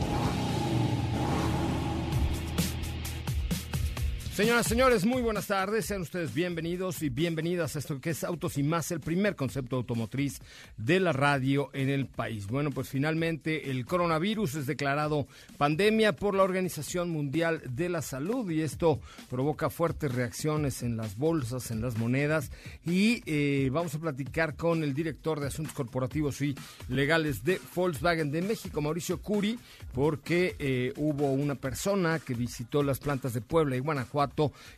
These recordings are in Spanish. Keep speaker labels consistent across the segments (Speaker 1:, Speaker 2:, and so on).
Speaker 1: Thank you.
Speaker 2: Señoras, señores, muy buenas tardes. Sean ustedes bienvenidos y bienvenidas a esto que es Autos y Más, el primer concepto automotriz de la radio en el país. Bueno, pues finalmente el coronavirus es declarado pandemia por la Organización Mundial de la Salud y esto provoca fuertes reacciones en las bolsas, en las monedas y eh, vamos a platicar con el director de Asuntos Corporativos y Legales de Volkswagen de México, Mauricio Curi, porque eh, hubo una persona que visitó las plantas de Puebla y Guanajuato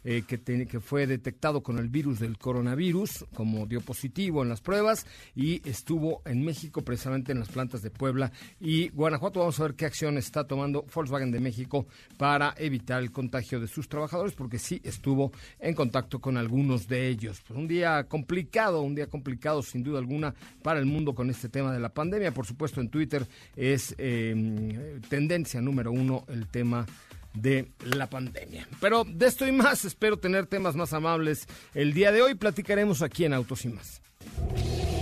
Speaker 2: eh, que, que fue detectado con el virus del coronavirus, como dio positivo en las pruebas, y estuvo en México, precisamente en las plantas de Puebla y Guanajuato. Vamos a ver qué acción está tomando Volkswagen de México para evitar el contagio de sus trabajadores, porque sí estuvo en contacto con algunos de ellos. Pues un día complicado, un día complicado sin duda alguna para el mundo con este tema de la pandemia. Por supuesto, en Twitter es eh, tendencia número uno el tema de la pandemia. Pero de esto y más, espero tener temas más amables el día de hoy. Platicaremos aquí en Autos y más.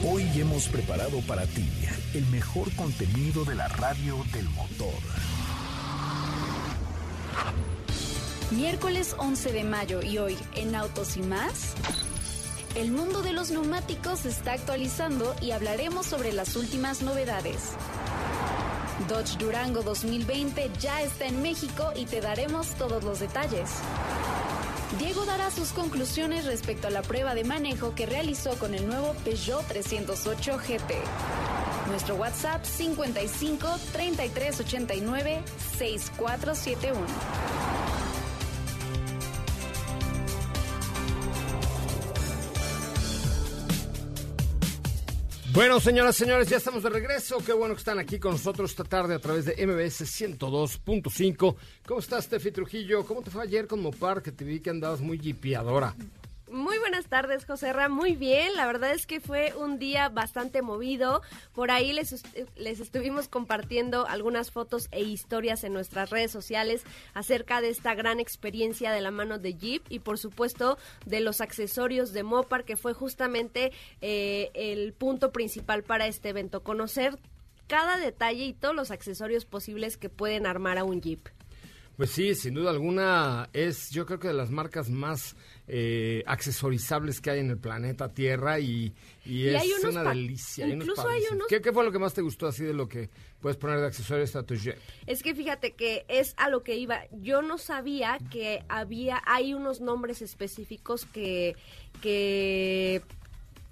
Speaker 1: Hoy hemos preparado para ti el mejor contenido de la radio del motor.
Speaker 3: Miércoles 11 de mayo y hoy en Autos y más. El mundo de los neumáticos se está actualizando y hablaremos sobre las últimas novedades. Dodge Durango 2020 ya está en México y te daremos todos los detalles. Diego dará sus conclusiones respecto a la prueba de manejo que realizó con el nuevo Peugeot 308 GT. Nuestro WhatsApp 55 33 89 6471.
Speaker 2: Bueno, señoras, señores, ya estamos de regreso. Qué bueno que están aquí con nosotros esta tarde a través de MBS 102.5. ¿Cómo estás, Tefi Trujillo? ¿Cómo te fue ayer con Mopar? Que te vi que andabas muy jipeadora.
Speaker 4: Muy buenas tardes, José Ra. Muy bien, la verdad es que fue un día bastante movido. Por ahí les, les estuvimos compartiendo algunas fotos e historias en nuestras redes sociales acerca de esta gran experiencia de la mano de Jeep y por supuesto de los accesorios de Mopar, que fue justamente eh, el punto principal para este evento, conocer cada detalle y todos los accesorios posibles que pueden armar a un Jeep.
Speaker 2: Pues sí, sin duda alguna es yo creo que de las marcas más eh, accesorizables que hay en el planeta Tierra y, es una delicia.
Speaker 4: Incluso hay unos...
Speaker 2: ¿Qué, fue lo que más te gustó así de lo que puedes poner de accesorios a tu jet?
Speaker 4: Es que fíjate que es a lo que iba. Yo no sabía que había, hay unos nombres específicos que, que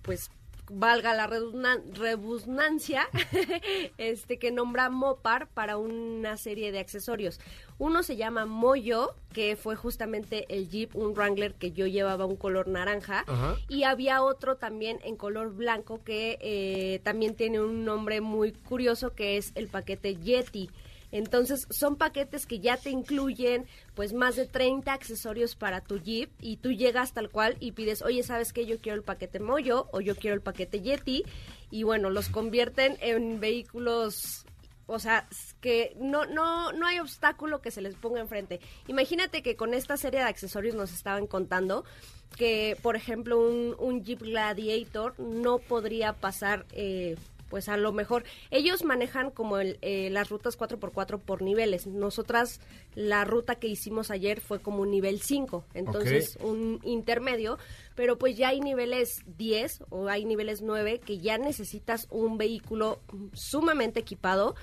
Speaker 4: pues valga la redundancia, este que nombra Mopar para una serie de accesorios. Uno se llama Moyo, que fue justamente el Jeep, un Wrangler que yo llevaba un color naranja, y había otro también en color blanco que eh, también tiene un nombre muy curioso que es el paquete Yeti. Entonces son paquetes que ya te incluyen pues más de 30 accesorios para tu Jeep y tú llegas tal cual y pides, oye, ¿sabes qué? Yo quiero el paquete Moyo o yo quiero el paquete Yeti y bueno, los convierten en vehículos o sea, que no, no, no hay obstáculo que se les ponga enfrente. Imagínate que con esta serie de accesorios nos estaban contando que, por ejemplo, un, un Jeep Gladiator no podría pasar... Eh, pues a lo mejor ellos manejan como el, eh, las rutas 4x4 por niveles. Nosotras la ruta que hicimos ayer fue como un nivel 5, entonces un intermedio, pero pues ya hay niveles 10 o hay niveles 9 que ya necesitas un vehículo sumamente equipado.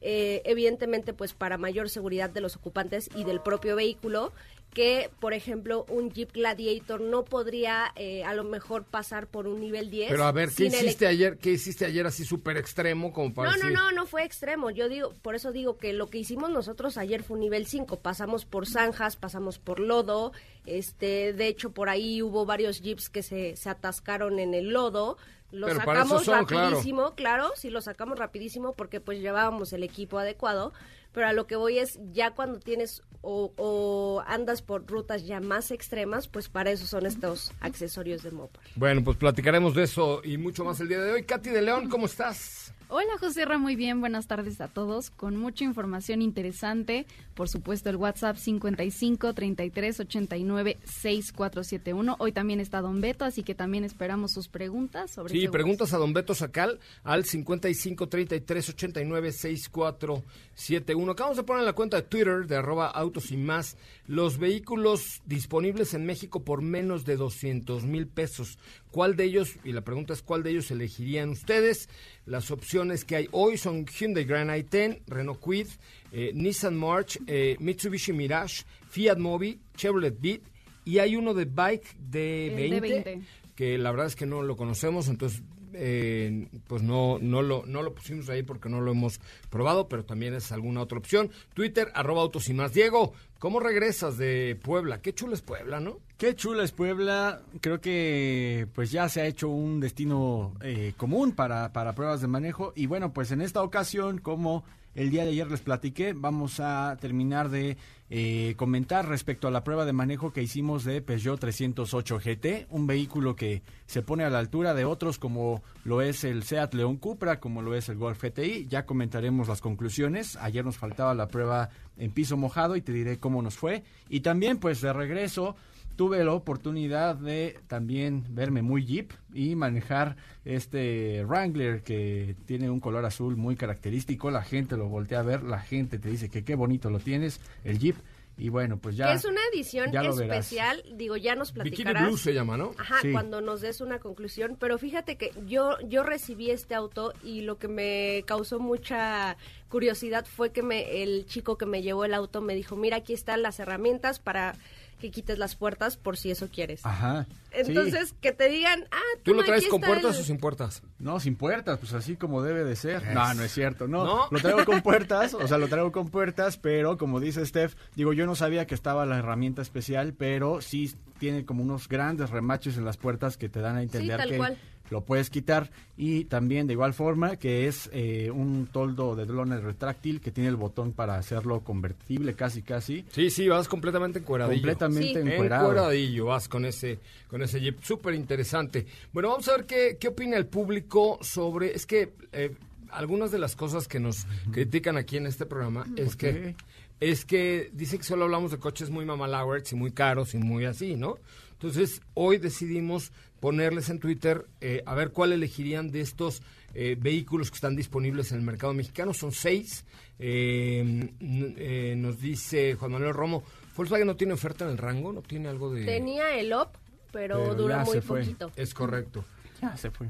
Speaker 4: Eh, evidentemente pues para mayor seguridad de los ocupantes y del propio vehículo que, por ejemplo, un Jeep Gladiator no podría eh, a lo mejor pasar por un nivel 10.
Speaker 2: Pero a ver, ¿qué hiciste ayer? ¿Qué hiciste ayer así súper extremo como para
Speaker 4: No, no, no, no fue extremo. Yo digo, por eso digo que lo que hicimos nosotros ayer fue un nivel 5. Pasamos por zanjas, pasamos por lodo. Este, de hecho, por ahí hubo varios Jeeps que se, se atascaron en el lodo. Lo sacamos rapidísimo, claro. claro, sí lo sacamos rapidísimo porque pues llevábamos el equipo adecuado pero a lo que voy es ya cuando tienes o, andas por rutas ya más extremas, pues para eso son estos accesorios de Mopar.
Speaker 2: Bueno, pues platicaremos de eso y mucho más el día de hoy. Katy de León, ¿cómo estás?
Speaker 5: Hola José Ra, muy bien, buenas tardes a todos, con mucha información interesante, por supuesto el WhatsApp 55 33 89 6471, hoy también está Don Beto, así que también esperamos sus preguntas sobre
Speaker 2: Sí, preguntas a Don Beto Sacal al 55 33 89 6471. Acabamos de poner en la cuenta de Twitter de arroba autos y más. Los vehículos disponibles en México por menos de 200 mil pesos. ¿Cuál de ellos, y la pregunta es cuál de ellos elegirían ustedes? Las opciones que hay hoy son Hyundai Grand i10, Renault Kwid, eh, Nissan March, eh, Mitsubishi Mirage, Fiat Mobi, Chevrolet Beat y hay uno de bike de 20, que la verdad es que no lo conocemos, entonces eh, pues no, no, lo, no lo pusimos ahí porque no lo hemos probado, pero también es alguna otra opción. Twitter, arroba autos y más. Diego, ¿cómo regresas de Puebla? Qué chula es Puebla, ¿no?
Speaker 6: Qué chula es Puebla. Creo que pues ya se ha hecho un destino eh, común para, para pruebas de manejo. Y bueno, pues en esta ocasión, como el día de ayer les platiqué, vamos a terminar de eh, comentar respecto a la prueba de manejo que hicimos de Peugeot 308 GT, un vehículo que se pone a la altura de otros como lo es el Seat León Cupra, como lo es el Golf GTI. Ya comentaremos las conclusiones. Ayer nos faltaba la prueba en piso mojado y te diré cómo nos fue. Y también pues de regreso tuve la oportunidad de también verme muy Jeep y manejar este Wrangler que tiene un color azul muy característico. La gente lo voltea a ver, la gente te dice que qué bonito lo tienes, el Jeep. Y bueno, pues ya.
Speaker 4: Que es una edición especial, digo, ya nos platicarás.
Speaker 2: Bikini Blue se llama, ¿no?
Speaker 4: Ajá, cuando nos des una conclusión. Pero fíjate que yo, yo recibí este auto y lo que me causó mucha curiosidad fue que me, el chico que me llevó el auto me dijo: Mira, aquí están las herramientas para que quites las puertas por si eso quieres.
Speaker 6: Ajá.
Speaker 4: Entonces, que te digan, ah,
Speaker 2: tú, lo traes con puertas o sin puertas?
Speaker 6: No, sin puertas, pues así como debe de ser. No, no es cierto, no, Lo traigo con puertas, o sea, lo traigo con puertas, pero como dice Steph, digo, yo no sabía que estaba la herramienta especial, pero sí tiene como unos grandes remaches en las puertas que te dan a entender que lo puedes quitar y también de igual forma que es eh, un toldo de drone retráctil que tiene el botón para hacerlo convertible casi casi.
Speaker 2: Sí, sí, vas completamente encueradillo.
Speaker 6: Completamente
Speaker 2: sí. encueradillo vas con ese con ese Jeep, súper interesante. Bueno, vamos a ver qué, qué opina el público sobre, es que eh, algunas de las cosas que nos critican aquí en este programa es que es que dice que solo hablamos de coches muy mamalowers y muy caros y muy así, ¿no? Entonces, hoy decidimos ponerles en Twitter eh, a ver cuál elegirían de estos eh, vehículos que están disponibles en el mercado mexicano. Son seis. Eh, nos dice Juan Manuel Romo, Volkswagen no tiene oferta en el rango, no tiene algo de...
Speaker 4: Tenía el OP, pero, dura muy poquito.
Speaker 2: Es correcto.
Speaker 6: Ya se fue.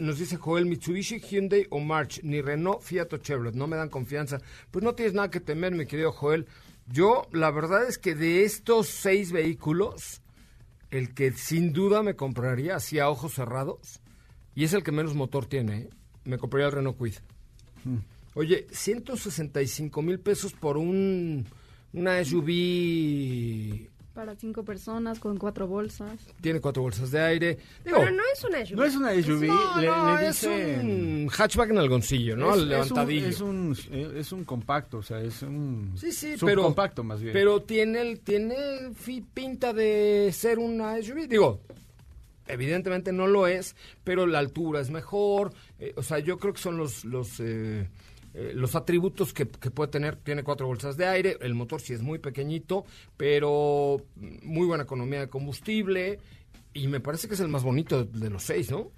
Speaker 2: nos dice Joel Mitsubishi, Hyundai o March, ni Renault, Fiat o Chevrolet, no me dan confianza. Pues no tienes nada que temer, mi querido Joel. Yo, la verdad es que de estos seis vehículos, el que sin duda me compraría así a ojos cerrados, y es el que menos motor tiene, ¿eh? me compraría el Renault Quid. Mm. Oye, 165 mil pesos por un una SUV
Speaker 5: para cinco personas con cuatro bolsas.
Speaker 2: Tiene cuatro bolsas de aire.
Speaker 4: Pero no es una SUV.
Speaker 6: No es una SUV.
Speaker 2: No, es un hatchback en algoncillo, ¿no? Es, levantadillo.
Speaker 6: Es un, es un, compacto, o sea, es un
Speaker 2: sí, sí, pero,
Speaker 6: compacto más bien.
Speaker 2: Pero tiene, tiene pinta de ser una SUV. Digo, evidentemente no lo es, pero la altura es mejor. Eh, o sea, yo creo que son los... los eh, eh, los atributos que, que puede tener. Tiene cuatro bolsas de aire, el motor sí es muy pequeñito, pero muy buena economía de combustible y me parece que es el más bonito de los seis, ¿no?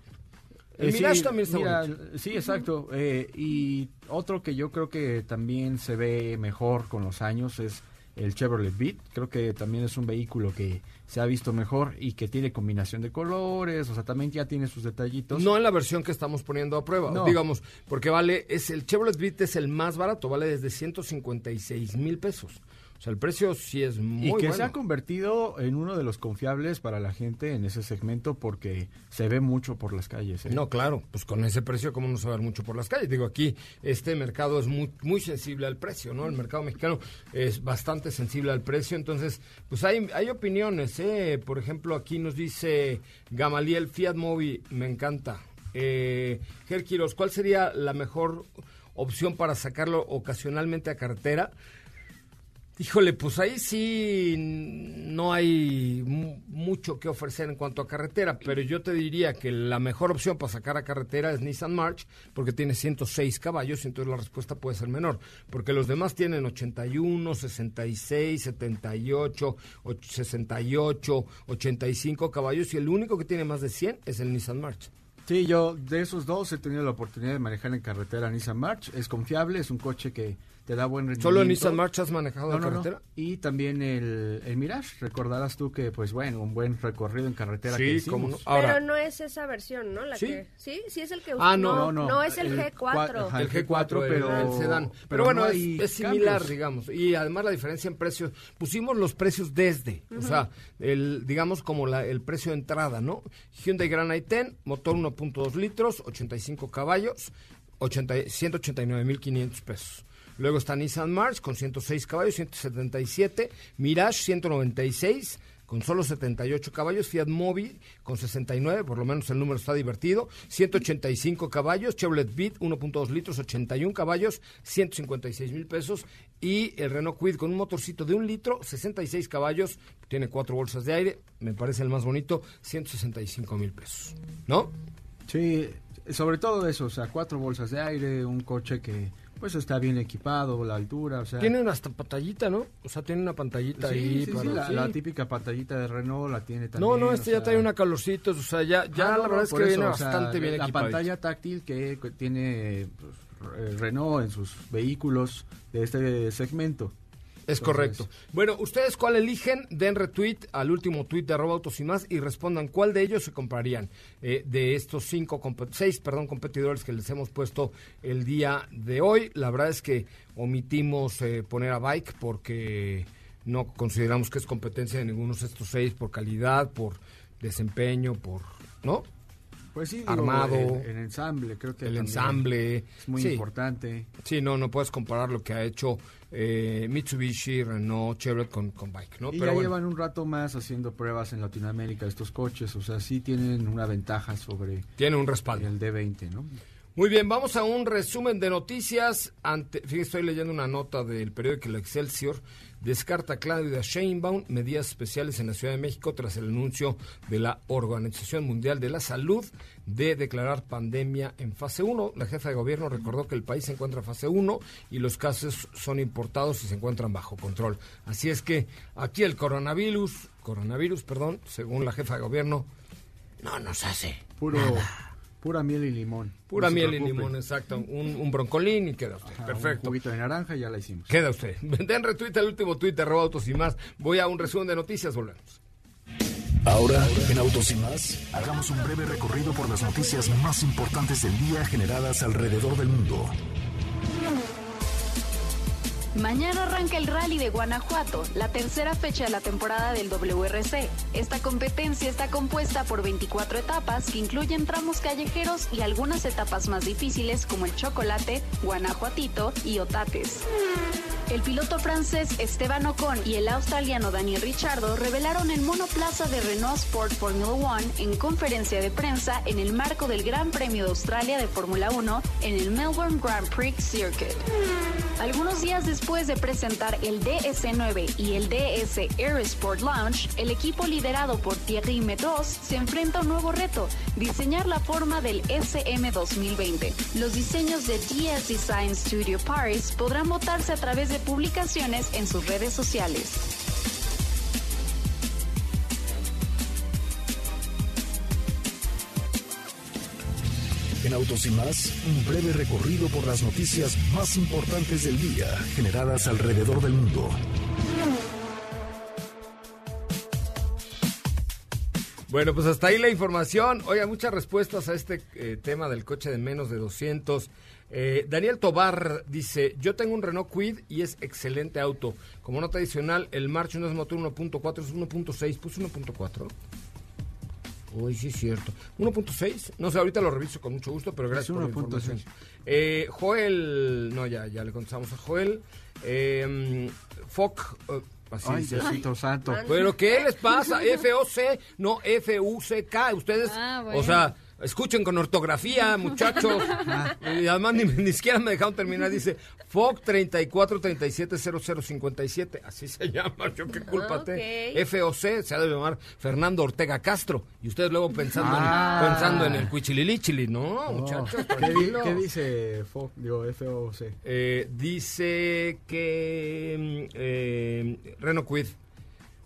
Speaker 2: El
Speaker 6: Eh,
Speaker 2: Mirage
Speaker 6: sí,
Speaker 2: también está
Speaker 6: mira,
Speaker 2: bonito.
Speaker 6: Sí, exacto. Eh, y otro que yo creo que también se ve mejor con los años es el Chevrolet Beat. Creo que también es un vehículo que se ha visto mejor y que tiene combinación de colores, o sea, también ya tiene sus detallitos.
Speaker 2: No en la versión que estamos poniendo a prueba,
Speaker 6: No.
Speaker 2: digamos, porque vale, es el Chevrolet Beat es el más barato, vale desde 156 mil pesos. O sea, el precio sí es muy
Speaker 6: y que
Speaker 2: bueno.
Speaker 6: se ha convertido en uno de los confiables para la gente en ese segmento porque se ve mucho por las calles. ¿eh?
Speaker 2: No, claro, pues con ese precio, ¿cómo no se va a ver mucho por las calles? Digo, aquí este mercado es muy, muy sensible al precio, ¿no? El mercado mexicano es bastante sensible al precio, entonces, pues hay, hay opiniones, ¿eh? Por ejemplo, aquí nos dice Gamaliel Fiat Mobi, me encanta. Eh, Ger Quiroz, ¿cuál sería la mejor opción para sacarlo ocasionalmente a carretera? Híjole, pues ahí sí no hay mu- mucho que ofrecer en cuanto a carretera, pero yo te diría que la mejor opción para sacar a carretera es Nissan March, porque tiene 106 caballos, y entonces la respuesta puede ser menor, porque los demás tienen 81, 66, 78, och- 68, 85 caballos, y el único que tiene más de 100 es el Nissan March.
Speaker 6: Sí, yo de esos dos he tenido la oportunidad de manejar en carretera Nissan March. Es confiable, es un coche que te da buen rendimiento.
Speaker 2: ¿Solo el Nissan March has manejado
Speaker 6: No,
Speaker 2: en
Speaker 6: no, no.
Speaker 2: carretera?
Speaker 6: Y también el, el Mirage. Recordarás tú que, pues bueno, un buen recorrido en carretera
Speaker 2: Sí,
Speaker 6: que hicimos.
Speaker 2: no. Ahora-
Speaker 4: Pero no es esa versión, ¿no? La
Speaker 2: ¿Sí?
Speaker 4: que sí, sí es el que
Speaker 2: Ah, no,
Speaker 4: no,
Speaker 6: no,
Speaker 4: no es el,
Speaker 6: el
Speaker 4: G4.
Speaker 6: cua- ajá,
Speaker 2: el G4,
Speaker 6: pero-
Speaker 2: pero el sedán. Pero,
Speaker 6: pero
Speaker 2: bueno,
Speaker 6: no
Speaker 2: es, es similar,
Speaker 6: cambios.
Speaker 2: digamos. Y además la diferencia en precios, pusimos los precios desde, o sea, el, digamos como la, el precio de entrada, ¿no? Hyundai Grand i10, motor 1.2 litros, 85 caballos, 80 189.500 pesos. Luego está Nissan March con 106 caballos, 177, Mirage 196 con solo 78 caballos, Fiat Mobi con 69, por lo menos el número está divertido, 185 caballos, Chevrolet Beat 1.2 litros, 81 caballos, 156 mil pesos y el Renault Kwid con un motorcito de un litro, 66 caballos, tiene cuatro bolsas de aire, me parece el más bonito, 165 mil pesos, ¿no?
Speaker 6: Sí, sobre todo eso, o sea, cuatro bolsas de aire, un coche que pues está bien equipado, la altura, o sea...
Speaker 2: Tiene una hasta pantallita, ¿no? O sea, tiene una pantallita
Speaker 6: Sí,
Speaker 2: ahí.
Speaker 6: sí, sí,
Speaker 2: para-
Speaker 6: la,
Speaker 2: sí.
Speaker 6: la típica pantallita de Renault la tiene también.
Speaker 2: No, no, este ya
Speaker 6: sea-
Speaker 2: trae una calorcito, o sea, ya, ya
Speaker 6: Ah,
Speaker 2: la verdad es que
Speaker 6: eso,
Speaker 2: viene
Speaker 6: o sea,
Speaker 2: bastante bien
Speaker 6: La
Speaker 2: equipadito.
Speaker 6: pantalla táctil que que tiene pues, Re- Renault en sus vehículos de este segmento.
Speaker 2: Es
Speaker 6: Entonces-
Speaker 2: correcto. Bueno, ¿ustedes cuál eligen? Den retweet al último tweet de arroba autos y más y respondan cuál de ellos se comprarían eh, de estos cinco, seis, perdón, competidores que les hemos puesto el día de hoy. La verdad es que omitimos eh, poner a Bike porque no consideramos que es competencia de ninguno de estos seis por calidad, por desempeño, por, ¿no?
Speaker 6: Pues sí, digo,
Speaker 2: Armado.
Speaker 6: El, el ensamble, creo que
Speaker 2: El ensamble.
Speaker 6: es muy
Speaker 2: sí.
Speaker 6: importante.
Speaker 2: Sí, no, no puedes comparar lo que ha hecho eh, Mitsubishi, Renault, Chevrolet con, con Bike, ¿no?
Speaker 6: y
Speaker 2: Pero
Speaker 6: ya
Speaker 2: bueno.
Speaker 6: llevan un rato más haciendo pruebas en Latinoamérica estos coches, o sea, sí tienen una ventaja sobre
Speaker 2: Tiene un respaldo.
Speaker 6: el D20, ¿no?
Speaker 2: Muy bien, vamos a un resumen de noticias. Ante, fíjate, estoy leyendo una nota del periódico El Excelsior. Descarta Claudia Sheinbaum medidas especiales en la Ciudad de México tras el anuncio de la Organización Mundial de la Salud de declarar pandemia en fase 1. La jefa de gobierno recordó que el país se encuentra en fase 1 y los casos son importados y se encuentran bajo control. Así es que aquí el coronavirus, coronavirus, perdón, según la jefa de gobierno, no nos hace
Speaker 6: Puro, pura miel y limón.
Speaker 2: Pura
Speaker 6: No
Speaker 2: miel y limón, exacto. Un, un broncolín y queda usted.
Speaker 6: Ajá, Un
Speaker 2: Perfecto.
Speaker 6: juguito de naranja y ya la hicimos.
Speaker 2: Queda usted. Den retweet al último tweet de arroba autos y más. Voy a un resumen de noticias, volvemos.
Speaker 1: Ahora, en Autos y más, hagamos un breve recorrido por las noticias más importantes del día generadas alrededor del mundo.
Speaker 3: Mañana arranca el Rally de Guanajuato, la tercera fecha de la temporada del WRC. Esta competencia está compuesta por 24 etapas que incluyen tramos callejeros y algunas etapas más difíciles como el chocolate, guanajuatito y otates. El piloto francés Esteban Ocon y el australiano Daniel Ricciardo revelaron el monoplaza de Renault Sport Formula One en conferencia de prensa en el marco del Gran Premio de Australia de Fórmula 1 en el Melbourne Grand Prix Circuit. Algunos días después de presentar el DS9 y el DS Air Sport Launch, el equipo liderado por Thierry Medos se enfrenta a un nuevo reto, diseñar la forma del SM 2020. Los diseños de DS Design Studio Paris podrán votarse a través de publicaciones en sus redes sociales.
Speaker 1: En Autos y más, un breve recorrido por las noticias más importantes del día generadas alrededor del mundo.
Speaker 2: Bueno, pues hasta ahí la información. Oiga, muchas respuestas a este eh, tema del coche de menos de 200. Eh, Daniel Tobar dice, yo tengo un Renault Quid y es excelente auto. Como nota adicional, el March no es motor 1.4, es 1.6. ¿Puso 1.4? Uy, sí es cierto. 1.6. No sé, ahorita lo reviso con mucho gusto, pero gracias por la
Speaker 6: 1.6.
Speaker 2: información. Eh, Joel, no, ya, ya le contestamos a Joel. Eh, Foc, así
Speaker 6: Ay,
Speaker 2: dice.
Speaker 6: Diosito santo.
Speaker 2: Pero ¿qué les pasa? F-O-C, no F-U-C-K. Ustedes,
Speaker 5: Ah, bueno.
Speaker 2: o sea, escuchen con ortografía, muchachos. y además ni, ni siquiera me dejaron terminar. Dice FOC 34370057. Así se llama. Yo qué culpa
Speaker 4: Ah,
Speaker 2: te.
Speaker 4: ok.
Speaker 2: F-O-C se ha de llamar Fernando Ortega Castro. Y ustedes luego pensando,
Speaker 6: Ah.
Speaker 2: en, pensando en el cuichililichili. No,
Speaker 6: No.
Speaker 2: muchachos,
Speaker 6: ¿Qué, di-
Speaker 2: tranquilos.
Speaker 6: qué dice FO, digo, FOC?
Speaker 2: Eh, dice que mm, eh, Renault Quid.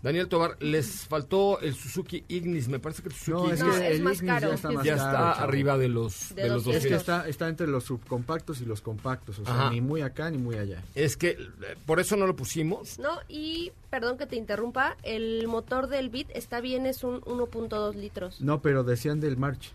Speaker 2: Daniel Tobar, les faltó el Suzuki Ignis. Me parece que el Suzuki
Speaker 6: No,
Speaker 2: Ignis
Speaker 4: No,
Speaker 6: que
Speaker 4: es
Speaker 6: el
Speaker 4: más
Speaker 6: Ignis
Speaker 4: caro.
Speaker 6: ya está más
Speaker 2: ya
Speaker 6: caro,
Speaker 2: está
Speaker 6: chavo.
Speaker 2: arriba de los,
Speaker 4: De
Speaker 2: de
Speaker 4: los
Speaker 2: los
Speaker 6: Es que
Speaker 2: 200.
Speaker 6: está, está entre los subcompactos y los compactos, o sea,
Speaker 2: Ajá.
Speaker 6: ni muy acá ni muy allá.
Speaker 2: Es que eh, por eso no lo pusimos.
Speaker 4: No, y perdón que te interrumpa, el motor del Beat está bien, es un 1.2 litros.
Speaker 6: No, pero decían del March.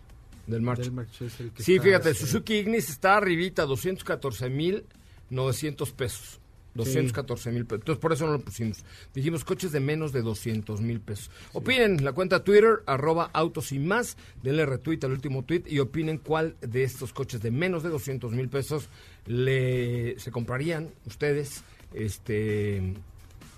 Speaker 2: Del March.
Speaker 6: Del March es el que
Speaker 2: Sí,
Speaker 6: está,
Speaker 2: fíjate, el Suzuki Ignis está arribita, 214.900 pesos. 214 mil pesos. Entonces, por eso no lo pusimos. Dijimos coches de menos de 200 mil pesos. Opinen, la cuenta Twitter, arroba autos y más. Denle retweet al último tweet y opinen cuál de estos coches de menos de 200 mil pesos le, se comprarían ustedes. Este.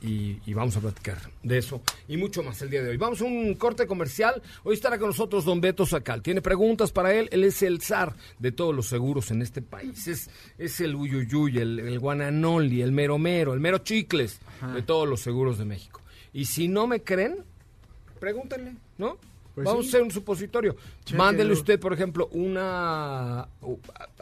Speaker 2: Y, y vamos a platicar de eso y mucho más el día de hoy. Vamos a un corte comercial. Hoy estará con nosotros don Beto Sacal. Tiene preguntas para él. Él es el zar de todos los seguros en este país. Es, es el uyuyuy, el, el guananoli, el meromero, el mero chicles de todos los seguros de México. Y si no me creen, pregúntenle, ¿no?
Speaker 6: Pues
Speaker 2: Vamos
Speaker 6: sí.
Speaker 2: a hacer un supositorio.
Speaker 6: Chéquenlo.
Speaker 2: Mándele usted, por ejemplo, una... A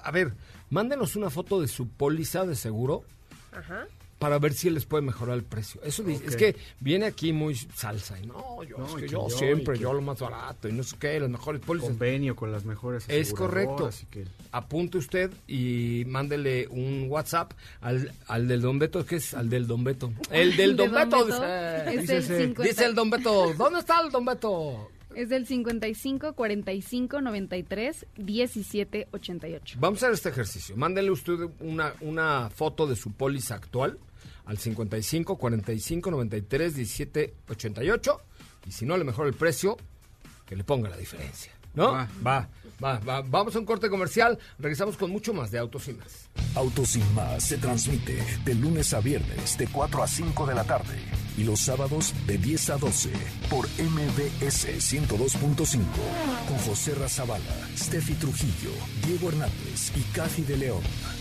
Speaker 2: a ver, mándenos una foto de su póliza de seguro
Speaker 4: Ajá.
Speaker 2: Para ver si les puede mejorar el precio. Eso dice- es que viene aquí muy salsa y no, yo,
Speaker 6: No,
Speaker 2: es que yo
Speaker 6: yo,
Speaker 2: siempre, yo lo más barato y no sé qué, las mejores pólizas.
Speaker 6: convenio con las mejores
Speaker 2: Es correcto.
Speaker 6: que-
Speaker 2: Apunte usted y mándele un WhatsApp al, al del Don Beto, que es al del Don Beto. El del
Speaker 5: De
Speaker 2: Don Beto, dice,
Speaker 5: es
Speaker 2: dice,
Speaker 5: el
Speaker 2: ese-
Speaker 5: 50
Speaker 2: dice el Don Beto. ¿Dónde está el Don Beto?
Speaker 5: Es del 55 45 93 17 88.
Speaker 2: Vamos a hacer este ejercicio. Mándele usted una, una foto de su póliza actual al 55 45 93 17 88 y si no le mejora el precio, que le ponga la diferencia. ¿no?
Speaker 6: Va.
Speaker 2: Va, va, va. Vamos a un corte comercial. Regresamos con mucho más de Autos y Más.
Speaker 1: Autos sin más se transmite de lunes a viernes de 4 a 5 de la tarde y los sábados de 10 a 12 por MBS 102.5 con José Razabala, Steffi Trujillo, Diego Hernández y Kathy de León.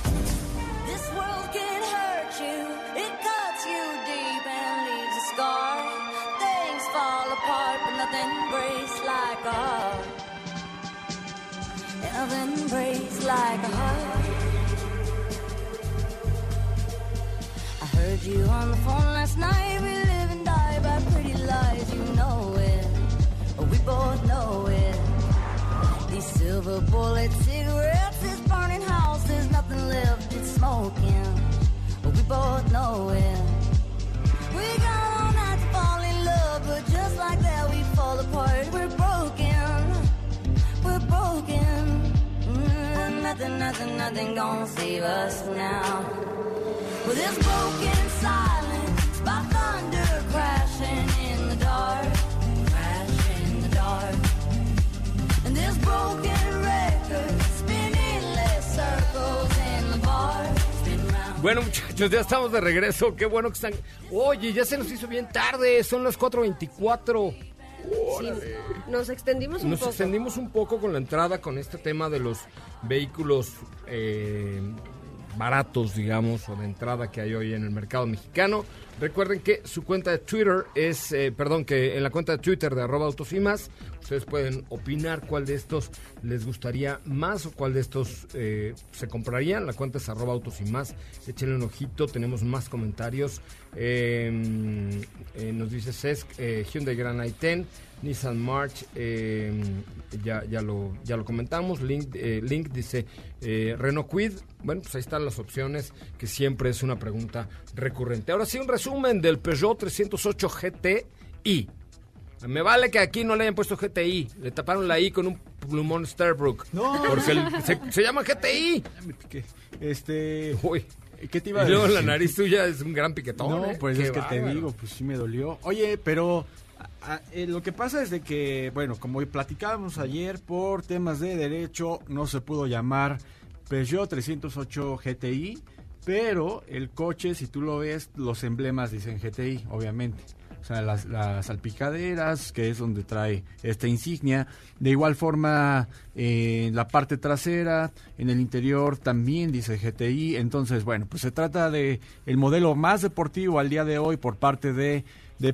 Speaker 7: Nothing breaks like a heart. I heard you on the phone last night. We live and die by pretty lies, you know it. Oh, we both know it. These silver bullet cigarettes, this burning house, there's nothing left, it's smoking. But we both know it. We got all night to fall in love, but just like that we fall apart. We're nothing, nothing, gonna save us now.
Speaker 2: Bueno, muchachos, ya estamos de regreso. Qué bueno que están. Oye, ya se nos hizo bien tarde. Son las 4.24.
Speaker 4: Sí, nos extendimos un
Speaker 2: Nos
Speaker 4: poco.
Speaker 2: extendimos un poco con la entrada con este tema de los vehículos eh, baratos, digamos, o de entrada que hay hoy en el mercado mexicano. Recuerden que su cuenta de Twitter es, eh, perdón, que en la cuenta de Twitter de arroba autos y más, ustedes pueden opinar cuál de estos les gustaría más o cuál de estos eh, se comprarían. La cuenta es arroba autos y más. Échenle un ojito, tenemos más comentarios. Eh, eh, nos dice Cesc, Hyundai Grand i10, Nissan March, eh, ya, ya, lo, ya lo comentamos. Link, eh, Link dice eh, Renault Quid. Bueno, pues ahí están las opciones, que siempre es una pregunta recurrente. Ahora sí, un resumen del Peugeot 308 GTI. Me vale que aquí no le hayan puesto GTI. Le taparon la I con un plumón Starbrook.
Speaker 6: No.
Speaker 2: Porque el- se, se llama GTI.
Speaker 6: Este,
Speaker 2: Uy.
Speaker 6: ¿qué te iba a
Speaker 2: Y luego la
Speaker 6: decir?
Speaker 2: nariz tuya es un gran piquetón.
Speaker 6: No,
Speaker 2: ¿eh?
Speaker 6: pues
Speaker 2: Qué
Speaker 6: es que te digo, pues sí me dolió. Oye, pero a- a- eh, lo que pasa es de que, bueno, como platicábamos ayer, por temas de derecho no se pudo llamar Peugeot 308 GTI, pero el coche, si tú lo ves, los emblemas dicen GTI, obviamente. O sea, las, las salpicaderas, que es donde trae esta insignia. De igual forma, eh, en la parte trasera, en el interior también dice GTI. Entonces, bueno, pues se trata de el modelo más deportivo al día de hoy por parte de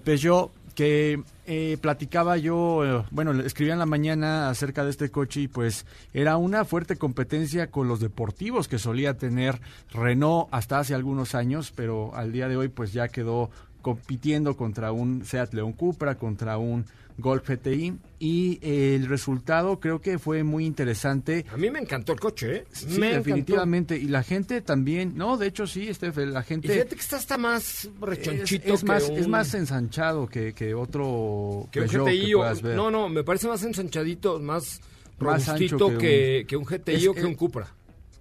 Speaker 6: Peugeot que eh, platicaba yo, eh, bueno, escribía en la mañana acerca de este coche y pues era una fuerte competencia con los deportivos que solía tener Renault hasta hace algunos años, pero al día de hoy pues ya quedó compitiendo contra un Seat León Cupra, contra un Golf GTI y el resultado creo que fue muy interesante.
Speaker 2: A mí me encantó el coche, ¿eh?
Speaker 6: Sí,
Speaker 2: me encantó.
Speaker 6: definitivamente. Y la gente también, no, de hecho sí, Steph, la
Speaker 2: Y
Speaker 6: gente...
Speaker 2: fíjate que está hasta más rechonchito
Speaker 6: es
Speaker 2: que
Speaker 6: más,
Speaker 2: un,
Speaker 6: es más ensanchado que, que otro
Speaker 2: que un GTI.
Speaker 6: que
Speaker 2: o-
Speaker 6: puedas ver.
Speaker 2: no, no, me parece más ensanchadito, más
Speaker 6: Más ancho
Speaker 2: robustito
Speaker 6: que
Speaker 2: que,
Speaker 6: un-
Speaker 2: que un GTI
Speaker 6: Es-
Speaker 2: o que un Cupra.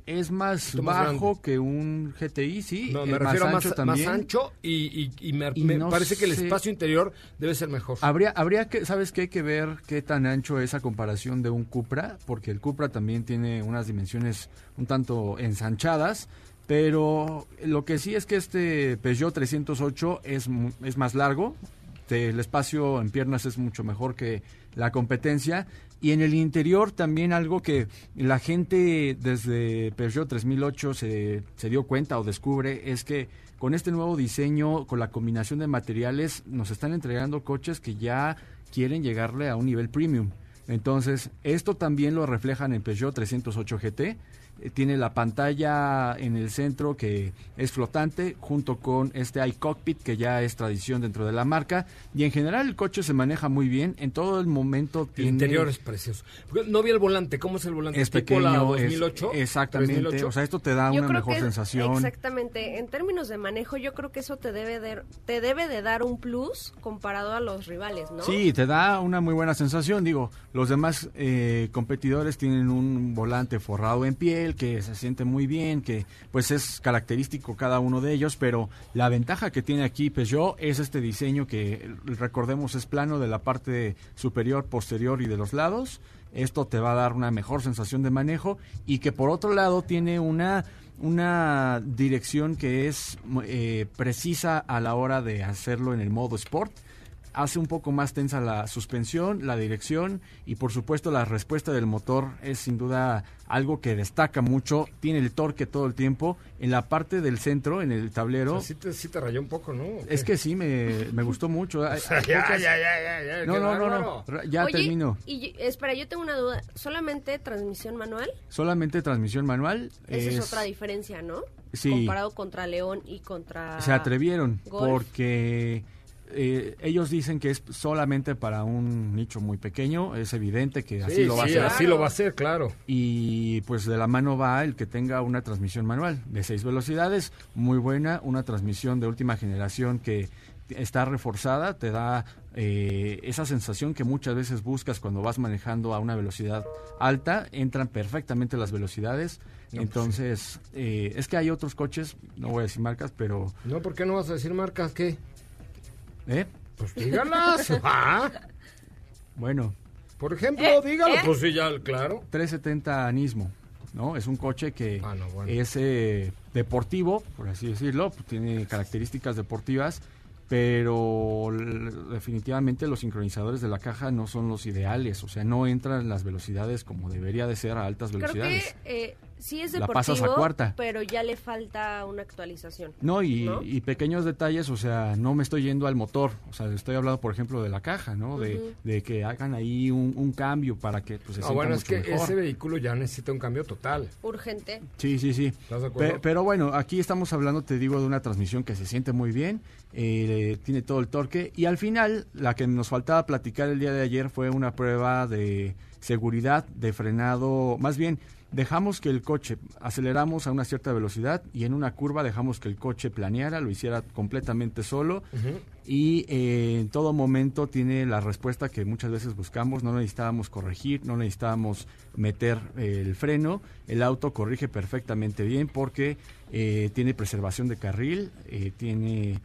Speaker 6: Es más bajo que un GTI, sí.
Speaker 2: No, me refiero más,
Speaker 6: ancho
Speaker 2: más
Speaker 6: también.
Speaker 2: ancho y, y- y me,
Speaker 6: Y
Speaker 2: me
Speaker 6: no
Speaker 2: parece que el
Speaker 6: sé-
Speaker 2: espacio interior debe ser mejor.
Speaker 6: Habría, habría que, ¿sabes qué? Hay que ver qué tan ancho es a comparación de un Cupra, porque el Cupra también tiene unas dimensiones un tanto ensanchadas, pero lo que sí es que este Peugeot 308 es, es más largo, te- el espacio en piernas es mucho mejor que la competencia, y en el interior también algo que la gente desde Peugeot 3008 se, se dio cuenta o descubre es que con este nuevo diseño, con la combinación de materiales, nos están entregando coches que ya quieren llegarle a un nivel premium. Entonces, esto también lo reflejan en Peugeot 308 GT. Eh, Tiene la pantalla en el centro que es flotante, junto con este iCockpit que ya es tradición dentro de la marca. Y en general el coche se maneja muy bien. En todo el momento
Speaker 2: el
Speaker 6: tiene...
Speaker 2: interior es precioso. No vi el volante, ¿cómo es el volante?
Speaker 6: es
Speaker 2: ¿Tipo la
Speaker 6: pequeño, es-
Speaker 2: 2008?
Speaker 6: exactamente.
Speaker 2: 3008?
Speaker 6: O sea, esto te da
Speaker 4: Yo
Speaker 6: una mejor
Speaker 4: que
Speaker 6: sensación.
Speaker 4: Exactamente. En términos de manejo, yo creo que eso te debe de, te debe de dar un plus comparado a los rivales, ¿no?
Speaker 6: Sí, te da una muy buena sensación. Digo, los demás eh, competidores tienen un volante forrado en piel que se siente muy bien, que pues es característico cada uno de ellos, pero la ventaja que tiene aquí Peugeot es este diseño que recordemos es plano de la parte superior, posterior y de los lados. Esto te va a dar una mejor sensación de manejo y que por otro lado tiene una una dirección que es eh, precisa a la hora de hacerlo en el modo sport hace un poco más tensa la suspensión, la dirección y por supuesto la respuesta del motor es sin duda algo que destaca mucho, tiene el torque todo el tiempo, en la parte del centro, en el tablero,
Speaker 2: O sea, sí, te, sí te rayó un poco, ¿no? ¿O
Speaker 6: es que sí me, me gustó mucho. Hay-
Speaker 2: O sea,
Speaker 6: hay
Speaker 2: ya,
Speaker 6: pocas-
Speaker 2: ya, ya, ya, ya,
Speaker 6: No, no, no, no, ya
Speaker 4: Oye,
Speaker 6: termino.
Speaker 4: Y espera, yo tengo una duda. ¿Solamente transmisión manual?
Speaker 6: Solamente transmisión manual.
Speaker 4: Esa es,
Speaker 6: es-
Speaker 4: otra diferencia, ¿no?
Speaker 6: Sí.
Speaker 4: Comparado contra León y contra...
Speaker 6: se atrevieron
Speaker 4: Golf.
Speaker 6: porque eh, ellos dicen que es solamente para un nicho muy pequeño, es evidente que así
Speaker 2: Sí,
Speaker 6: lo va a hacer.
Speaker 2: así lo va a hacer, claro.
Speaker 6: y pues de la mano va el que tenga una transmisión manual de seis velocidades, muy buena, una transmisión de última generación que está reforzada, te da eh, esa sensación que muchas veces buscas cuando vas manejando a una velocidad alta, entran perfectamente las velocidades. Entonces, eh, es que hay otros coches, no voy a decir marcas, pero...
Speaker 2: No, ¿por qué no vas a decir marcas? ¿Qué?
Speaker 6: ¿Eh?
Speaker 2: Pues dígalas. Ah,
Speaker 6: Bueno,
Speaker 2: Por ejemplo,
Speaker 4: Eh,
Speaker 2: dígalo.
Speaker 4: eh.
Speaker 2: Pues sí, ya, claro.
Speaker 6: 370 Nismo, ¿no? Es un coche que
Speaker 2: Ah, no, bueno.
Speaker 6: es eh, deportivo, por así decirlo, pues, tiene características deportivas, pero definitivamente los sincronizadores de la caja no son los ideales, o sea, no entran las velocidades como debería de ser a altas
Speaker 4: Creo
Speaker 6: velocidades.
Speaker 4: que eh, sí es
Speaker 6: La
Speaker 4: deportivo,
Speaker 6: pasas a cuarta.
Speaker 4: pero ya le falta una actualización.
Speaker 6: No, y,
Speaker 4: ¿no?
Speaker 6: y pequeños detalles, o sea, no me estoy yendo al motor, o sea, estoy hablando, por ejemplo, de la caja, ¿no? de, de que hagan ahí un, un cambio para que pues, se
Speaker 2: Ah,
Speaker 6: sienta
Speaker 2: bueno, es que
Speaker 6: mejor.
Speaker 2: ese vehículo ya necesita un cambio total.
Speaker 4: Urgente.
Speaker 6: Sí, sí, sí.
Speaker 2: ¿Estás de acuerdo?
Speaker 6: Pe- pero bueno, aquí estamos hablando, te digo, de una transmisión que se siente muy bien, eh, tiene todo el torque y al final la que nos faltaba platicar el día de ayer fue una prueba de seguridad, de frenado, más bien dejamos que el coche, aceleramos a una cierta velocidad y en una curva dejamos que el coche planeara, lo hiciera completamente solo y eh, en todo momento tiene la respuesta que muchas veces buscamos, no necesitábamos corregir, no necesitábamos meter eh, el freno, el auto corrige perfectamente bien porque eh, tiene preservación de carril, tiene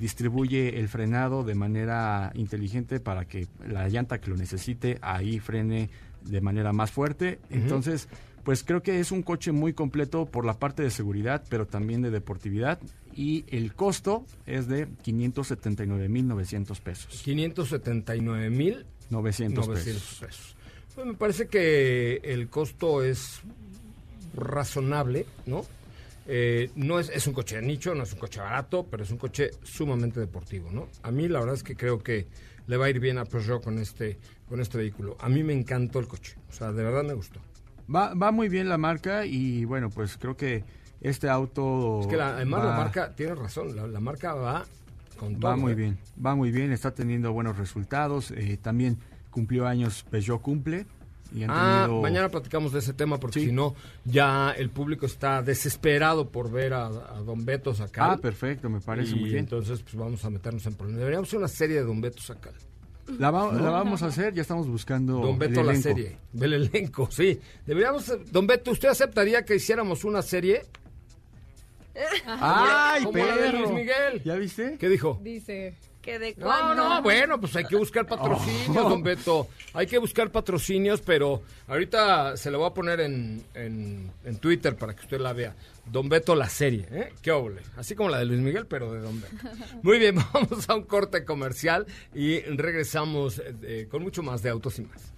Speaker 6: distribuye el frenado de manera inteligente para que la llanta que lo necesite ahí frene de manera más fuerte. Entonces, pues creo que es un coche muy completo por la parte de seguridad, pero también de deportividad. Y el costo es de 579.900 pesos.
Speaker 2: 579 mil
Speaker 6: 900
Speaker 2: 900
Speaker 6: pesos.
Speaker 2: pesos. Pues me parece que el costo es razonable, ¿no? Eh, no es, es un coche de nicho, no es un coche barato, pero es un coche sumamente deportivo, ¿no? A mí la verdad es que creo que le va a ir bien a Peugeot con este, con este vehículo. A mí me encantó el coche, o sea, de verdad me gustó.
Speaker 6: Va, va muy bien la marca y bueno, pues creo que este auto...
Speaker 2: Es que la- además la marca, tiene razón, la, la marca va con todo.
Speaker 6: Va muy
Speaker 2: ¿eh?
Speaker 6: bien, va muy bien, está teniendo buenos resultados. eh, también cumplió años, Peugeot cumple. Y han
Speaker 2: Ah,
Speaker 6: tenido-
Speaker 2: mañana platicamos de ese tema porque
Speaker 6: Sí.
Speaker 2: si no, ya el público está desesperado por ver a, a Don Beto Sacal.
Speaker 6: Ah, perfecto, me parece
Speaker 2: y
Speaker 6: muy bien.
Speaker 2: entonces pues vamos a meternos en problemas. Deberíamos hacer una serie de Don Beto Sacal.
Speaker 6: La, va- la vamos a hacer, ya estamos buscando
Speaker 2: Don
Speaker 6: el
Speaker 2: Beto la serie. Del elenco, sí. Deberíamos, Don Beto, ¿usted aceptaría que hiciéramos una serie?
Speaker 6: ¡Ay,
Speaker 2: Como la de
Speaker 6: perro!
Speaker 2: Luis Miguel.
Speaker 6: ¿Ya viste?
Speaker 2: ¿Qué dijo?
Speaker 5: Dice.
Speaker 4: ¿Que de
Speaker 2: No,
Speaker 4: cuándo?
Speaker 2: no, bueno, pues hay que buscar patrocinios,
Speaker 6: Oh.
Speaker 2: don Beto. Hay que buscar patrocinios, pero ahorita se lo voy a poner en, en, en Twitter para que usted la vea. Don Beto, la serie, ¿eh? Qué óvole. Así como la de Luis Miguel, pero de Don Beto. Muy bien, vamos a un corte comercial y regresamos eh, con mucho más de Autos y Más.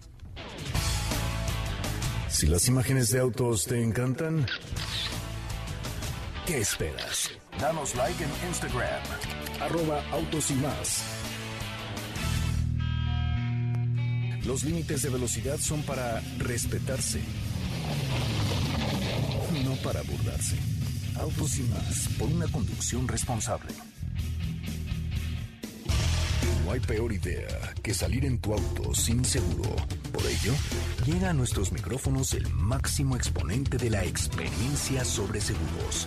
Speaker 1: Si las imágenes de autos te encantan, ¿qué esperas? Danos like en Instagram, arroba autos y más. Los límites de velocidad son para respetarse, no para burlarse. Autos y más, por una conducción responsable. No hay peor idea que salir en tu auto sin seguro. Por ello, llega a nuestros micrófonos el máximo exponente de la experiencia sobre seguros,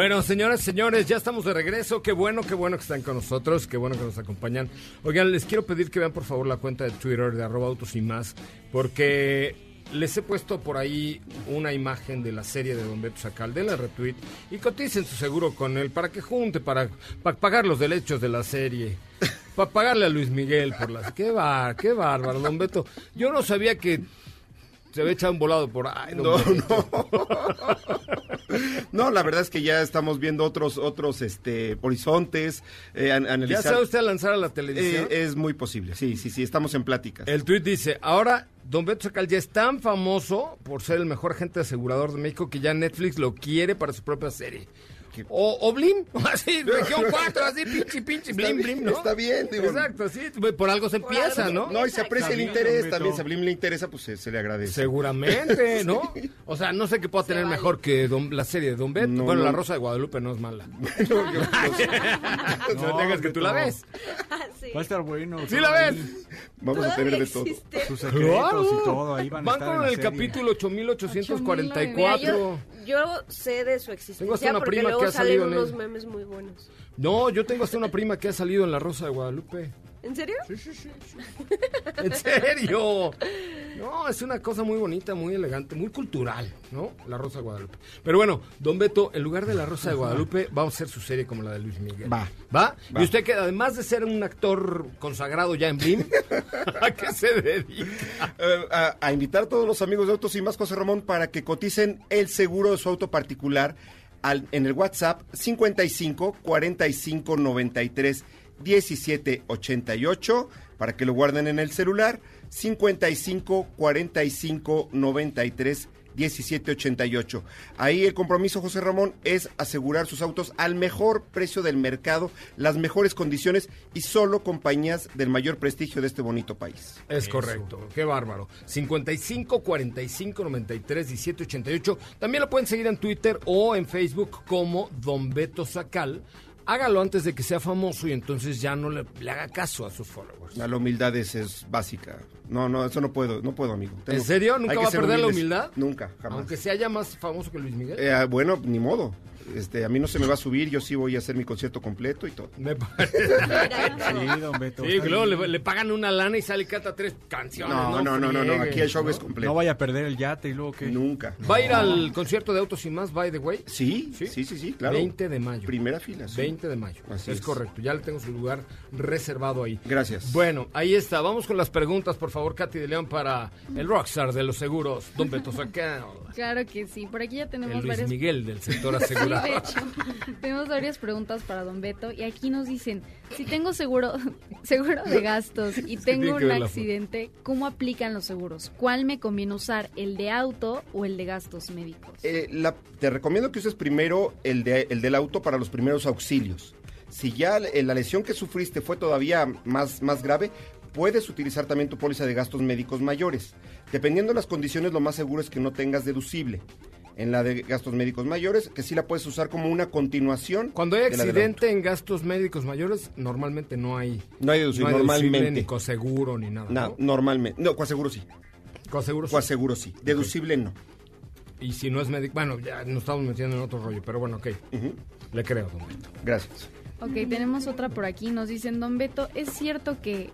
Speaker 2: Bueno, señoras, señores, ya estamos de regreso. Qué bueno, qué bueno que están con nosotros, qué bueno que nos acompañan. Oigan, les quiero pedir que vean por favor la cuenta de Twitter de arroba autos y más, porque les he puesto por ahí una imagen de la serie de Don Beto Sacal, de la retweet, y coticen su seguro con él para que junte, para, para pagar los derechos de la serie. Para pagarle a Luis Miguel por las... Qué bar, qué bárbaro, Don Beto. Yo no sabía que se había echado un volado por ahí.
Speaker 8: No,
Speaker 2: Beto.
Speaker 8: No, la verdad es que ya estamos viendo otros otros este horizontes, eh, an-
Speaker 2: ¿Ya
Speaker 8: analizar.
Speaker 2: sabe usted a lanzar a la
Speaker 8: Eh,
Speaker 2: televisión?
Speaker 8: es muy posible, sí, sí, sí, estamos en pláticas.
Speaker 2: El tweet dice, ahora Don Beto Sacal ya es tan famoso por ser el mejor agente asegurador de México que ya Netflix lo quiere para su propia serie. O, o Blim, así, región 4, así, pinche, pinche, Blim,
Speaker 8: bien,
Speaker 2: Blim, ¿no?
Speaker 8: está bien, digo.
Speaker 2: Exacto, sí, por algo se empieza, ¿no?
Speaker 8: No, y se aprecia el interés también, si a Blim le interesa, pues se, se le agradece.
Speaker 2: Seguramente, ¿no? O sea, no sé qué pueda tener mejor que Don- la serie de Don Beto.
Speaker 8: No,
Speaker 2: bueno,
Speaker 8: no.
Speaker 2: La Rosa de Guadalupe no es mala.
Speaker 8: No,
Speaker 2: no,
Speaker 6: No,
Speaker 2: tengas que tú la ves.
Speaker 4: Sí.
Speaker 6: Va a estar bueno.
Speaker 2: ¿Sí la ves?
Speaker 8: vamos a tener de todo.
Speaker 6: Sus secretos y todo, ahí van a
Speaker 2: Van
Speaker 6: estar en
Speaker 2: con
Speaker 6: la
Speaker 2: el
Speaker 6: serie.
Speaker 2: capítulo 8844.
Speaker 4: Mira, yo, yo sé de su
Speaker 2: Tengo hasta
Speaker 4: existencia
Speaker 2: una
Speaker 4: porque
Speaker 2: prima
Speaker 4: luego
Speaker 2: que ha
Speaker 4: salen
Speaker 2: salido en
Speaker 4: unos memes muy buenos.
Speaker 2: No, yo tengo hasta una prima que ha salido en La Rosa de Guadalupe.
Speaker 4: ¿En serio?
Speaker 2: ¿En serio? No, es una cosa muy bonita, muy elegante, muy cultural, ¿no? La Rosa de Guadalupe. Pero bueno, don Beto, en lugar de La Rosa de Guadalupe, vamos a hacer su serie como la de Luis Miguel.
Speaker 8: Va.
Speaker 2: ¿Va?
Speaker 8: Va.
Speaker 2: Y usted que además de ser un actor consagrado ya en Blim, ¿a qué se dedica?
Speaker 8: Eh, a, a invitar a todos los amigos de Autos y Más, José Ramón, para que coticen el seguro de su auto particular al- en el WhatsApp 55 45 93 17 88 para que lo guarden en el celular 55 45 93 1788. Ahí el compromiso, José Ramón, es asegurar sus autos al mejor precio del mercado, las mejores condiciones y solo compañías del mayor prestigio de este bonito país.
Speaker 2: Es correcto, qué bárbaro. 55 45 93 17 88. También lo pueden seguir en Twitter o en Facebook como Don Beto Sacal. Hágalo antes de que sea famoso y entonces ya no le, le haga caso a sus followers.
Speaker 8: La humildad es, es básica. No, no, eso no puedo, no puedo, amigo.
Speaker 2: ¿En serio? ¿Nunca va a perder la humildad?
Speaker 8: Nunca, jamás.
Speaker 2: Aunque sea ya más famoso que Luis Miguel.
Speaker 8: Eh, bueno, ni modo. Este, a mí no se me va a subir, yo sí voy a hacer mi concierto completo y todo.
Speaker 2: Me parece.
Speaker 6: Sí, don Beto.
Speaker 2: Sí, luego le, le pagan una lana y sale y canta tres canciones.
Speaker 8: No, no, no, no, aquí el show
Speaker 2: ¿no?
Speaker 8: es completo.
Speaker 6: No vaya a perder el yate y luego que...
Speaker 8: Nunca.
Speaker 2: ¿Va a ir al concierto de Autos y Más, by the way?
Speaker 8: Sí,
Speaker 2: ¿Sí?
Speaker 8: sí, sí, sí, claro.
Speaker 2: 20 de mayo.
Speaker 8: Primera fila, sí.
Speaker 2: 20 de mayo.
Speaker 8: Así
Speaker 2: es,
Speaker 8: es.
Speaker 2: correcto. Ya le tengo su lugar reservado ahí.
Speaker 8: Gracias.
Speaker 2: Bueno, ahí está. Vamos con las preguntas, por favor, Katy de León, para el rockstar de los seguros, Don Beto Sacal.
Speaker 5: Claro que sí. Por aquí ya tenemos
Speaker 2: El Luis
Speaker 5: varias
Speaker 2: Miguel del sector asegurado.
Speaker 5: De hecho, tenemos varias preguntas para Don Beto y aquí nos dicen, si tengo seguro seguro de gastos y tengo un
Speaker 2: foto.
Speaker 5: accidente, ¿cómo aplican los seguros? ¿Cuál me conviene usar, el de auto o el de gastos médicos?
Speaker 8: Eh, la- te recomiendo que uses primero el, de, el del auto para los primeros auxilios. Si ya eh, la lesión que sufriste fue todavía más, más grave, puedes utilizar también tu póliza de gastos médicos mayores. Dependiendo de las condiciones, lo más seguro es que no tengas deducible. En la de gastos médicos mayores, que sí la puedes usar como una continuación.
Speaker 2: Cuando hay accidente en gastos médicos mayores, normalmente no hay,
Speaker 8: No hay deducible,
Speaker 2: no hay deducible, ni coseguro, ni nada.
Speaker 8: No,
Speaker 2: ¿no?
Speaker 8: normalmente. No, coaseguro sí.
Speaker 2: Coseguro sí.
Speaker 8: Coaseguro sí. Deducible no.
Speaker 2: Y si no es médico, bueno, ya nos estamos metiendo en otro rollo, pero bueno, ok. Le creo, Don Beto.
Speaker 8: Gracias.
Speaker 5: Ok, tenemos otra por aquí. Nos dicen, Don Beto, ¿es cierto que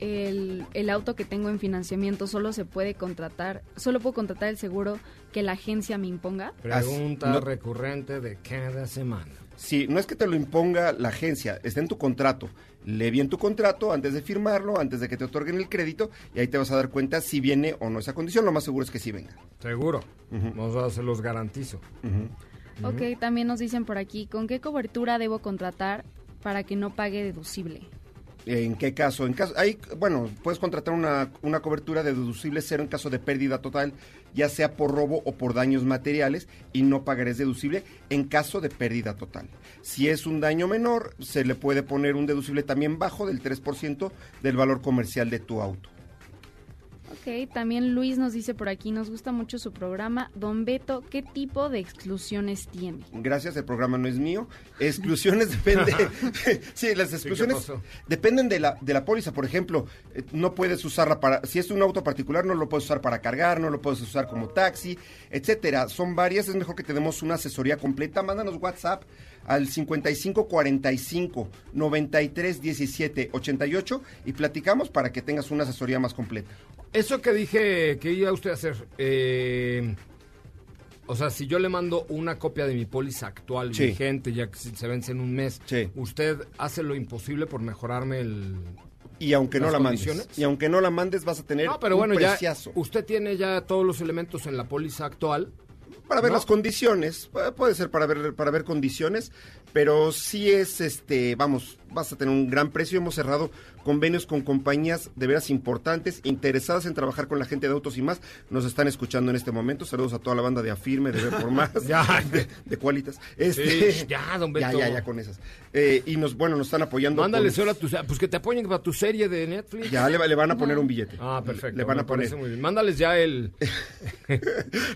Speaker 5: el, el auto que tengo en financiamiento solo se puede contratar, solo puedo contratar el seguro que la agencia me imponga?
Speaker 2: Pregunta
Speaker 8: no-
Speaker 2: recurrente de cada semana.
Speaker 8: Sí, no es que te lo imponga la agencia, está en tu contrato. Lee bien tu contrato antes de firmarlo, antes de que te otorguen el crédito, y ahí te vas a dar cuenta si viene o no esa condición. Lo más seguro es que sí venga.
Speaker 2: Seguro. A se los garantizo.
Speaker 5: Ok, también nos dicen por aquí, ¿con qué cobertura debo contratar para que no pague deducible?
Speaker 8: ¿En qué caso? En caso, hay, bueno, puedes contratar una, una cobertura de deducible cero en caso de pérdida total, ya sea por robo o por daños materiales, y no pagarás deducible en caso de pérdida total. Si es un daño menor, se le puede poner un deducible también bajo del 3% del valor comercial de tu auto.
Speaker 5: Ok, también Luis nos dice por aquí, nos gusta mucho su programa. Don Beto, ¿qué tipo de exclusiones tiene?
Speaker 8: Gracias, el programa no es mío. Exclusiones depende. sí, las exclusiones dependen de la, de la póliza. Por ejemplo, eh, no puedes usarla para. Si es un auto particular, no lo puedes usar para cargar, no lo puedes usar como taxi, etcétera. Son varias. Es mejor que te demos una asesoría completa. Mándanos WhatsApp al 5545 93 17 88 y platicamos para que tengas una asesoría más completa.
Speaker 2: Eso que dije que iba usted a hacer, eh, o sea, si yo le mando una copia de mi póliza actual
Speaker 8: Sí.
Speaker 2: vigente, ya que se vence en un mes,
Speaker 8: Sí.
Speaker 2: usted hace lo imposible por mejorarme el...
Speaker 8: Y aunque no
Speaker 2: ¿Las
Speaker 8: la mandes. Y aunque no la mandes, vas a tener
Speaker 2: No, pero
Speaker 8: un
Speaker 2: bueno, ya usted tiene ya todos los elementos en la póliza actual.
Speaker 8: Para ver
Speaker 2: ¿no?
Speaker 8: las condiciones, pu- puede ser para ver para ver condiciones, pero sí es este, vamos, vas a tener un gran precio. Hemos cerrado convenios con compañías de veras importantes, interesadas en trabajar con la gente de autos y más. Nos están escuchando en este momento. Saludos a toda la banda de Afirme, de Ver por Más,
Speaker 2: Ya.
Speaker 8: de, de Qualitas. Este,
Speaker 2: Sí, ya, don
Speaker 8: ya,
Speaker 2: Beto.
Speaker 8: ya, ya con esas. Eh, y nos, bueno, nos están apoyando.
Speaker 2: Mándale solo a tu... Pues que te apoyen para tu serie de Netflix.
Speaker 8: Ya le, le van a poner un billete.
Speaker 2: Ah, perfecto.
Speaker 8: Le van a poner.
Speaker 2: parece muy bien. Mándales ya el...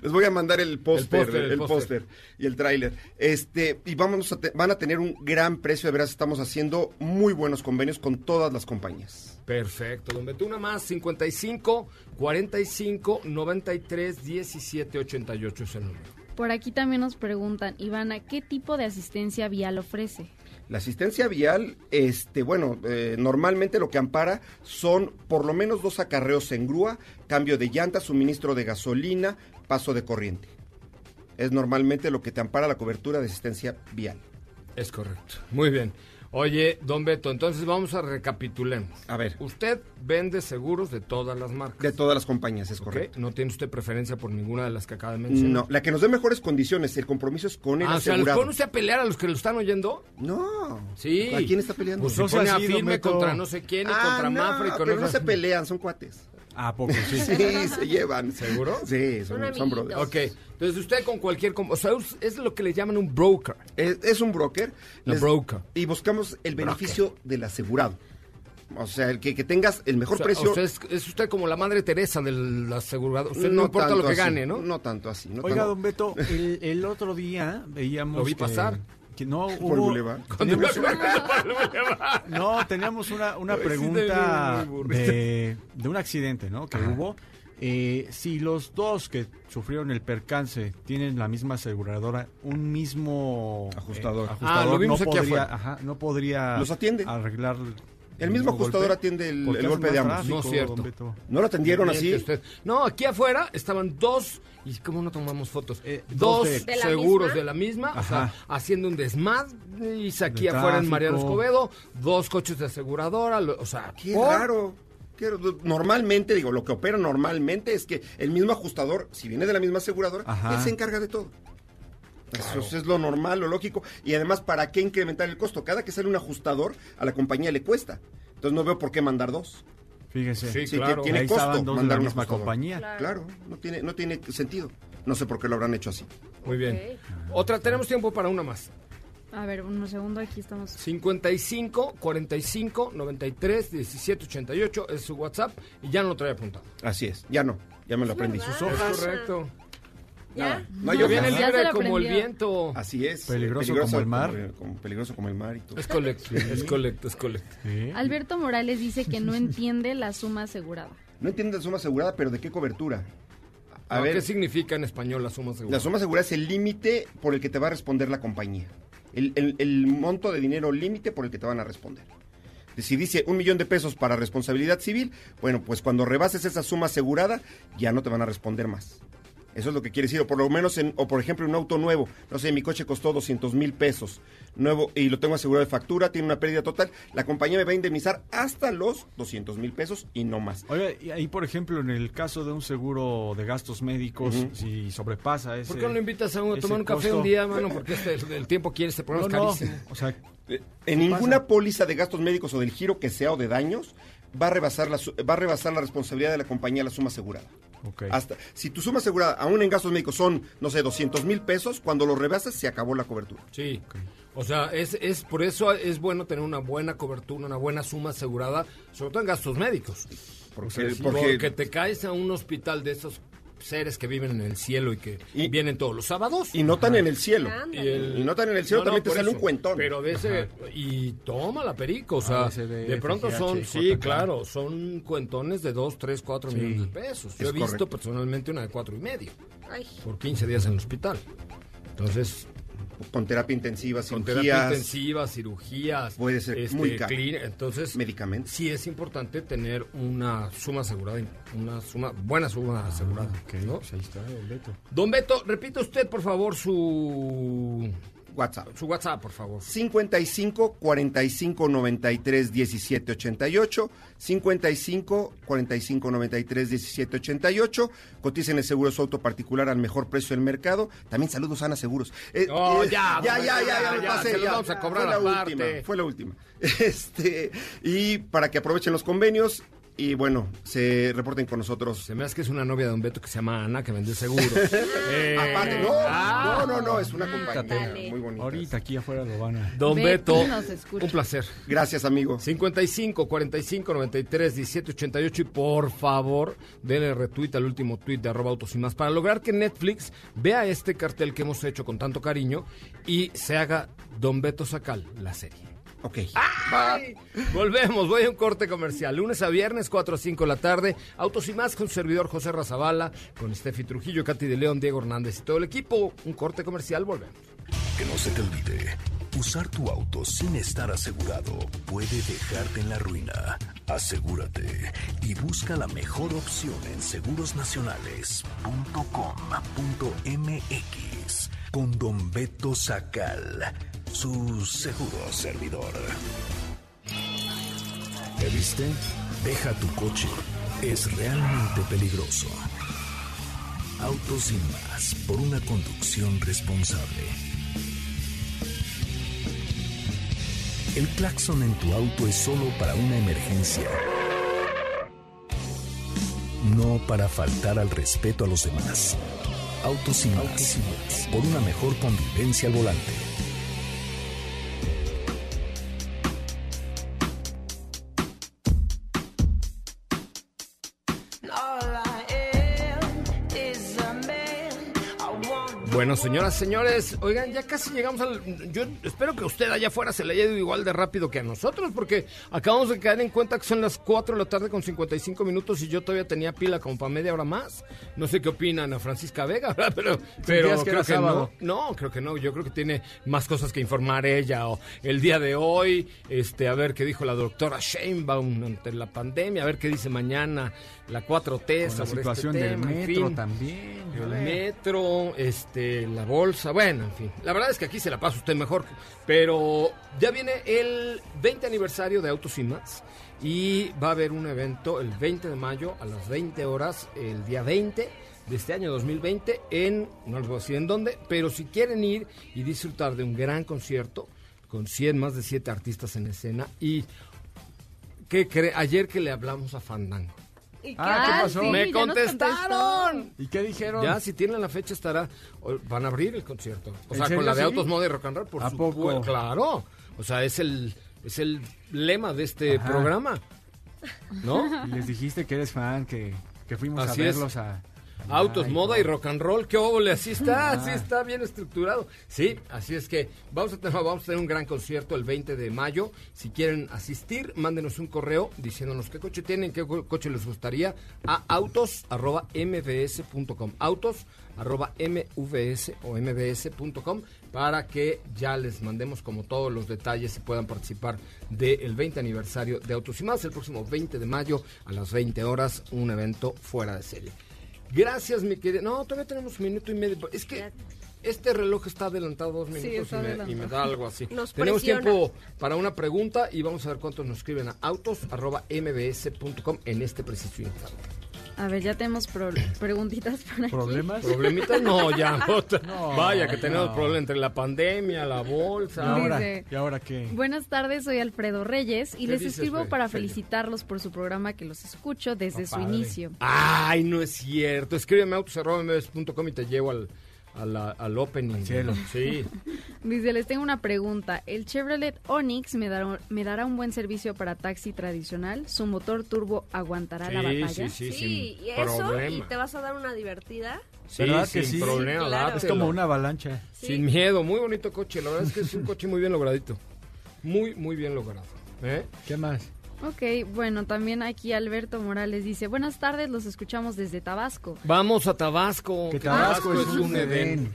Speaker 8: Les voy a mandar el póster,
Speaker 2: el póster.
Speaker 8: póster y el tráiler. Este, y vamos a te- van a tener un gran precio, de veras estamos haciendo muy buenos convenios con todas las compañías.
Speaker 2: Perfecto, don Beto. Una más, 55 45 93 17 88 es el número.
Speaker 5: Por aquí también nos preguntan, Ivana, ¿qué tipo de asistencia vial ofrece?
Speaker 8: La asistencia vial, este, bueno, eh, normalmente lo que ampara son por lo menos dos acarreos en grúa, cambio de llanta, suministro de gasolina, paso de corriente. Es normalmente lo que te ampara la cobertura de asistencia vial.
Speaker 2: Es correcto. Muy bien. Oye, don Beto, entonces vamos a recapitulemos.
Speaker 8: A ver.
Speaker 2: Usted vende seguros de todas las marcas.
Speaker 8: De todas las compañías, es correcto.
Speaker 2: No tiene usted preferencia por ninguna de las que acaba de mencionar.
Speaker 8: No, la que nos dé mejores condiciones, el compromiso es con el
Speaker 2: Ah, o sea, ¿los
Speaker 8: asegurado.
Speaker 2: usted a pelear a los que lo están oyendo?
Speaker 8: No.
Speaker 2: Sí.
Speaker 8: ¿A quién está peleando?
Speaker 2: Pues
Speaker 6: No
Speaker 2: se pone a firme contra no sé quién y
Speaker 8: Ah,
Speaker 2: contra
Speaker 8: no,
Speaker 2: Mafra y con
Speaker 8: pero no se pelean, son cuates.
Speaker 6: ¿A poco sí?
Speaker 8: Sí, se llevan.
Speaker 2: ¿Seguro?
Speaker 8: Sí, son,
Speaker 4: Son
Speaker 8: son brothers.
Speaker 2: Ok, entonces usted con cualquier... O sea, es- lo que le llaman un broker.
Speaker 8: Es, es un broker.
Speaker 2: La broker.
Speaker 8: Y buscamos el beneficio del asegurado. O sea, el que, que tengas el mejor
Speaker 2: O sea,
Speaker 8: precio.
Speaker 2: es, es usted como la madre Teresa del asegurado. Usted no, importa lo que
Speaker 8: así,
Speaker 2: gane, ¿no?
Speaker 8: No tanto así. No
Speaker 6: Oiga,
Speaker 8: tanto-
Speaker 6: don Beto, el, el otro día veíamos
Speaker 2: Lo vi
Speaker 6: que-
Speaker 2: pasar.
Speaker 6: Que no
Speaker 8: Por
Speaker 6: hubo...
Speaker 8: Boulevard.
Speaker 2: Me
Speaker 6: teníamos-
Speaker 2: acuerdo-
Speaker 6: No, teníamos una, una pregunta de, de un accidente, ¿no? Que hubo. Eh, si los dos que sufrieron el percance tienen la misma aseguradora, un mismo eh,
Speaker 8: Ajustador.
Speaker 2: Ah, lo vimos
Speaker 6: no
Speaker 2: aquí
Speaker 6: podría, ajá, no podría
Speaker 8: Los atiende.
Speaker 6: arreglar
Speaker 8: El mismo ajustador
Speaker 6: golpe.
Speaker 8: atiende el- golpe de ambos.
Speaker 6: tráfico,
Speaker 2: No es cierto.
Speaker 8: No lo atendieron así.
Speaker 2: Usted. No, aquí afuera estaban dos, y cómo no tomamos fotos,
Speaker 6: Eh,
Speaker 2: dos
Speaker 6: dos de-
Speaker 4: ¿De la
Speaker 2: seguros
Speaker 4: misma?
Speaker 2: de la misma, o sea, haciendo un desmadre, aquí
Speaker 6: De
Speaker 2: afuera en Mariano. Escobedo, dos coches de aseguradora, lo- o sea,
Speaker 8: Qué
Speaker 2: ¿por?
Speaker 8: raro. Normalmente, digo, lo que opera normalmente es que el mismo ajustador, si viene de la misma aseguradora,
Speaker 6: Ajá.
Speaker 8: él se encarga de todo. Eso es lo normal, lo lógico. Y además, ¿para qué incrementar el costo? Cada que sale un ajustador, a la compañía le cuesta. Entonces no veo por qué mandar dos.
Speaker 6: Fíjese.
Speaker 2: Sí,
Speaker 8: Sí,
Speaker 2: claro.
Speaker 8: tiene
Speaker 6: Ahí
Speaker 8: costo
Speaker 6: estaban dos de
Speaker 8: mandar
Speaker 6: la
Speaker 8: un
Speaker 6: misma
Speaker 8: ajustador.
Speaker 6: compañía.
Speaker 4: Claro.
Speaker 8: Claro, no tiene, no tiene sentido. No sé por qué lo habrán hecho así.
Speaker 2: Muy bien. Otra, tenemos tiempo para una más.
Speaker 5: A ver, un segundo, aquí estamos.
Speaker 2: 55 45 93 17 88 es su WhatsApp y ya no lo trae apuntado.
Speaker 8: Así es. Ya no, ya me lo aprendí. Sus hojas.
Speaker 2: Es correcto.
Speaker 4: ¿Ya?
Speaker 8: No,
Speaker 2: Yo
Speaker 8: yo
Speaker 2: viene libre como el viento.
Speaker 8: Así es.
Speaker 6: Peligroso como el mar.
Speaker 8: Como, como peligroso como el mar y todo.
Speaker 2: Es correcto, es correcto, es correcto.
Speaker 6: Sí.
Speaker 5: Alberto Morales dice que no entiende la suma asegurada.
Speaker 8: No entiende la suma asegurada, pero ¿de qué cobertura? A
Speaker 2: No,
Speaker 8: ver,
Speaker 2: ¿Qué significa en español la suma segura?
Speaker 8: la suma asegurada es el límite por el que te va a responder la compañía. El, el- el monto de dinero límite por el que te van a responder. Si dice un millón de pesos para responsabilidad civil, bueno, pues cuando rebases esa suma asegurada, ya no te van a responder más. Eso es lo que quiere decir, o por lo menos, en, o por ejemplo, un auto nuevo. No sé, mi coche costó 200 mil pesos nuevo y lo tengo asegurado de factura, tiene una pérdida total. La compañía me va a indemnizar hasta los 200 mil pesos y no más.
Speaker 6: Oiga, y ahí por ejemplo en el caso de un seguro de gastos médicos, si sobrepasa ese...
Speaker 2: ¿Por qué no lo invitas a, uno a tomar un café
Speaker 6: costo?
Speaker 2: un día, mano? Porque este, el, el tiempo quiere, este programa
Speaker 6: No,
Speaker 2: es
Speaker 6: no,
Speaker 2: carísimo.
Speaker 6: o sea,
Speaker 8: En ninguna póliza de gastos médicos o del giro que sea o de daños va a rebasar la, su- va a rebasar la responsabilidad de la compañía la suma asegurada.
Speaker 6: Ok.
Speaker 8: Hasta si tu suma asegurada, aún en gastos médicos, son, no sé, 200 mil pesos, cuando lo rebasas se acabó la cobertura.
Speaker 2: Sí. O sea, es, es por eso es bueno tener una buena cobertura, una buena suma asegurada, sobre todo en gastos médicos.
Speaker 8: Porque, porque-
Speaker 2: porque te caes a un hospital de esos seres que viven en el cielo y que vienen todos los sábados.
Speaker 8: y no tan en el cielo.
Speaker 2: Y, el-
Speaker 8: Y no tan en el cielo,
Speaker 2: No, no,
Speaker 8: también te sale
Speaker 2: eso.
Speaker 8: un cuentón.
Speaker 2: Pero de ese. Y toma la perico, o sea,
Speaker 6: ABCD,
Speaker 2: de pronto
Speaker 6: FGH,
Speaker 2: son, sí,
Speaker 6: JK.
Speaker 2: claro, son cuentones de 2, 3, 4
Speaker 6: Sí.
Speaker 2: millones de pesos. Yo
Speaker 8: Es
Speaker 2: he visto
Speaker 8: correcto.
Speaker 2: personalmente una de cuatro y medio
Speaker 4: Ay,
Speaker 2: por 15 días en el hospital. Entonces,
Speaker 8: Con terapia intensiva,
Speaker 2: con
Speaker 8: cirugías,
Speaker 2: terapia intensiva, cirugías,
Speaker 8: Puede ser
Speaker 2: este,
Speaker 8: muy caro.
Speaker 2: entonces
Speaker 8: medicamentos.
Speaker 2: sí es importante tener una suma asegurada, una suma, buena suma asegurada.
Speaker 6: Ok,
Speaker 2: ¿no?
Speaker 6: pues ahí está, don Beto.
Speaker 2: Don Beto, repita usted por favor su
Speaker 8: WhatsApp.
Speaker 2: su WhatsApp, por favor.
Speaker 8: 55 45 93 17 88 55 45 93 17 88 coticen el seguro de su auto particular al mejor precio del mercado también saludos a Ana Seguros Eh,
Speaker 2: Oh,
Speaker 8: eh,
Speaker 2: ya,
Speaker 8: ya ya ya,
Speaker 2: ya,
Speaker 8: ya, me pasé ya.
Speaker 2: vamos a cobrar
Speaker 8: fue la
Speaker 2: aparte.
Speaker 8: última fue la última este y para que aprovechen los convenios y bueno se reporten con nosotros
Speaker 2: Se me hace que es una novia de Don Beto que se llama Ana, que vende seguro. Eh,
Speaker 8: aparte no
Speaker 2: ah,
Speaker 8: no no no es una compañía
Speaker 4: Dale.
Speaker 8: muy bonita
Speaker 6: Ahorita aquí afuera lo van a...
Speaker 2: Don
Speaker 5: Beto
Speaker 2: Beto,
Speaker 5: nos escucha.
Speaker 2: un placer.
Speaker 8: gracias amigo
Speaker 2: 55 45 93 17 88 y por favor denle retweet al último tweet de arroba autos y más para lograr que Netflix vea este cartel que hemos hecho con tanto cariño y se haga Don Beto Sacal la serie.
Speaker 8: Ok
Speaker 2: Ay, Volvemos, voy a un corte comercial. Lunes a viernes, 4 a 5 de la tarde. Autos y más con su servidor José Razabala, con Steffi Trujillo, Katy de León, Diego Hernández y todo el equipo. Un corte comercial, volvemos.
Speaker 1: Que no se te olvide, usar tu auto sin estar asegurado puede dejarte en la ruina. Asegúrate y busca la mejor opción en segurosnacionales.com.mx con Don Beto Sacal, su seguro servidor. ¿Te viste? Deja tu coche. Es realmente peligroso. Autos sin más por una conducción responsable. El claxon en tu auto es solo para una emergencia. No para faltar al respeto a los demás. Autos sin más. Por una mejor convivencia al volante.
Speaker 2: Bueno, señoras, señores, oigan, ya casi llegamos al... Yo espero que usted allá afuera se le haya ido igual de rápido que a nosotros, porque acabamos de caer en cuenta que son las 4 de la tarde con 55 minutos y yo todavía tenía pila como para media hora más. No sé qué opinan a Francisca Vega, ¿verdad? pero, pero
Speaker 6: que
Speaker 2: creo que no.
Speaker 6: sábado.
Speaker 2: No, creo que no. Yo creo que tiene más cosas que informar ella. O el día de hoy, este, a ver qué dijo la doctora Sheinbaum ante la pandemia, a ver qué dice mañana la 4T
Speaker 6: Con
Speaker 2: sobre
Speaker 6: la situación
Speaker 2: este
Speaker 6: del
Speaker 2: tema, en
Speaker 6: metro
Speaker 2: fin.
Speaker 6: también.
Speaker 2: El metro, este, la bolsa, bueno, en fin. La verdad es que aquí se la pasa usted mejor. Pero ya viene el 20 aniversario de Autos y va a haber un evento el 20 de mayo a las 20 horas, el día 20 de este año 2020, en, no les voy a decir en dónde, pero si quieren ir y disfrutar de un gran concierto, con 100, más de 7 artistas en escena, y ¿qué cree? Ayer que le hablamos a Fandango.
Speaker 4: ¿Y
Speaker 6: Ah, ¿qué pasó?
Speaker 5: sí,
Speaker 2: ¡Me contestaron!
Speaker 6: ¿Y qué dijeron?
Speaker 2: Ya, si tienen la fecha, estará. Van a abrir el concierto. O
Speaker 6: ¿En
Speaker 2: sea,
Speaker 6: serio,
Speaker 2: con la de
Speaker 6: sí?
Speaker 2: Autos Moda y Rock and Roll, por
Speaker 6: ¿A
Speaker 2: supuesto.
Speaker 6: poco?
Speaker 2: Claro. O sea, es el, es el lema de este
Speaker 6: Ajá.
Speaker 2: programa. ¿No?
Speaker 6: Y les dijiste que eres fan, que, que fuimos
Speaker 2: Así
Speaker 6: a
Speaker 2: es.
Speaker 6: verlos a...
Speaker 2: Autos,
Speaker 6: Ay,
Speaker 2: moda y rock and roll, qué óvole, así está,
Speaker 6: Ah.
Speaker 2: así está bien estructurado. Sí, así es que vamos a tener, vamos a tener un gran concierto el 20 de mayo. Si quieren asistir, mándenos un correo diciéndonos qué coche tienen, qué co- coche les gustaría a autos@mbs.com. Autos arroba mvs o mbs.com para que ya les mandemos como todos los detalles y puedan participar del 20 aniversario de Autos y Más el próximo 20 de mayo a las 20 horas, un evento fuera de serie. Gracias, mi querida. No, todavía tenemos un minuto y medio. Es que este reloj está adelantado dos minutos y, me, y me da algo así.
Speaker 4: Nos
Speaker 2: tenemos
Speaker 4: presiona.
Speaker 2: tiempo para una pregunta y vamos a ver cuántos nos escriben a autos.mbs.com en este preciso instante.
Speaker 5: A ver, ya tenemos pro- preguntitas por aquí.
Speaker 6: ¿Problemas?
Speaker 2: ¿Problemitas? No, ya.
Speaker 6: No,
Speaker 2: Vaya, que tenemos
Speaker 6: no.
Speaker 2: problemas entre la pandemia, la
Speaker 6: ¿Y
Speaker 2: bolsa.
Speaker 6: ahora,
Speaker 5: Dice-
Speaker 6: ¿Y ahora qué?
Speaker 5: Buenas tardes, soy Alfredo Reyes y
Speaker 2: ¿Qué
Speaker 5: les
Speaker 2: dices,
Speaker 5: escribo para felicitarlos por su programa que los escucho desde
Speaker 6: Ah,
Speaker 5: su
Speaker 6: padre.
Speaker 5: inicio.
Speaker 2: Ay, no es cierto. Escríbeme a autos.mbs.com y te llevo al, a la- al opening.
Speaker 6: cielo.
Speaker 2: Sí.
Speaker 5: Dice, les tengo una pregunta. ¿El Chevrolet Onix me dará, me dará un buen servicio para taxi tradicional? ¿Su motor turbo aguantará la batalla?
Speaker 2: sí, sí,
Speaker 4: Sí,
Speaker 2: sin
Speaker 4: y eso,
Speaker 2: problema.
Speaker 4: y te vas a dar una divertida.
Speaker 2: Sí,
Speaker 6: ¿Verdad
Speaker 2: sin
Speaker 6: que sí?
Speaker 2: problema.
Speaker 4: Sí, claro.
Speaker 6: Es como una avalancha.
Speaker 2: Sin miedo, muy bonito coche. La verdad es que es un coche muy bien logradito. Muy, muy bien logrado. ¿eh?
Speaker 6: ¿Qué más?
Speaker 5: Ok, bueno, también aquí Alberto Morales dice, buenas tardes, los escuchamos desde Tabasco.
Speaker 2: Vamos a Tabasco.
Speaker 6: Que Tabasco es un
Speaker 2: Edén.
Speaker 6: Edén.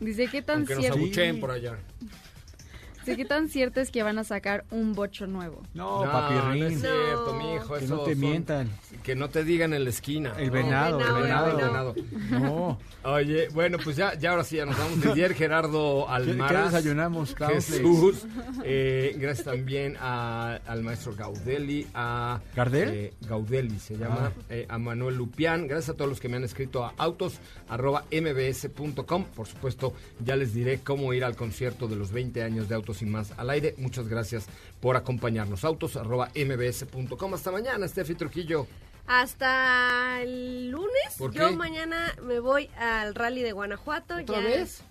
Speaker 5: Dice, ¿qué tan,
Speaker 2: Aunque nos
Speaker 5: cierto,
Speaker 2: abucheen por allá.
Speaker 5: Dice, ¿qué tan cierto es que van a sacar un bocho nuevo?
Speaker 6: No,
Speaker 2: No,
Speaker 6: papirrín.
Speaker 2: no es cierto,
Speaker 4: No.
Speaker 2: mijo.
Speaker 6: Que no te
Speaker 2: son-
Speaker 6: mientan.
Speaker 2: Que no te digan en la esquina.
Speaker 6: El venado, el
Speaker 4: venado.
Speaker 6: No.
Speaker 2: Oye, bueno, pues ya, ya ahora sí, ya nos vamos. Didier Gerardo
Speaker 6: ¿Qué,
Speaker 2: Almaraz.
Speaker 6: qué desayunamos, Claus?
Speaker 2: Jesús. Eh, gracias también a- al maestro Gaudelli, a...
Speaker 6: ¿Gardel?
Speaker 2: eh, Gaudelli se llama,
Speaker 6: Ah.
Speaker 2: eh, a Manuel Lupián. Gracias a todos los que me han escrito a autos.mbs.com. Por supuesto, ya les diré cómo ir al concierto de los 20 años de Autos y Más al aire. Muchas gracias por acompañarnos. Autos.mbs.com. Hasta mañana, Steffi Trujillo.
Speaker 4: Hasta el lunes.
Speaker 2: ¿Por
Speaker 4: Yo mañana me voy al rally de Guanajuato.
Speaker 2: ¿Otra
Speaker 4: ya.
Speaker 2: vez?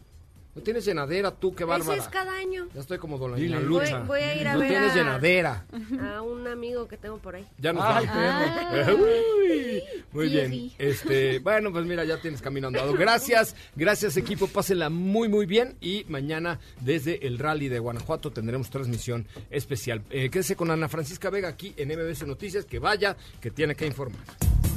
Speaker 2: ¿No tienes llenadera tú? ¡Qué bárbara!
Speaker 4: Ese es cada año.
Speaker 2: Ya estoy como Don
Speaker 6: Dile.
Speaker 2: Lucha.
Speaker 4: Voy- voy a ir a
Speaker 2: no
Speaker 4: ver
Speaker 2: tienes
Speaker 4: a-
Speaker 2: llenadera.
Speaker 4: A un amigo que tengo por ahí.
Speaker 2: Ya nos
Speaker 6: Ay,
Speaker 2: vamos. Uy, Muy
Speaker 5: Sí,
Speaker 2: bien.
Speaker 5: sí.
Speaker 2: Este, bueno, pues mira, ya tienes camino andado. Gracias, gracias equipo, pásenla muy muy bien y mañana desde el Rally de Guanajuato tendremos transmisión especial. Eh, quédese con Ana Francisca Vega aquí en MBC Noticias, que vaya, que tiene que informar.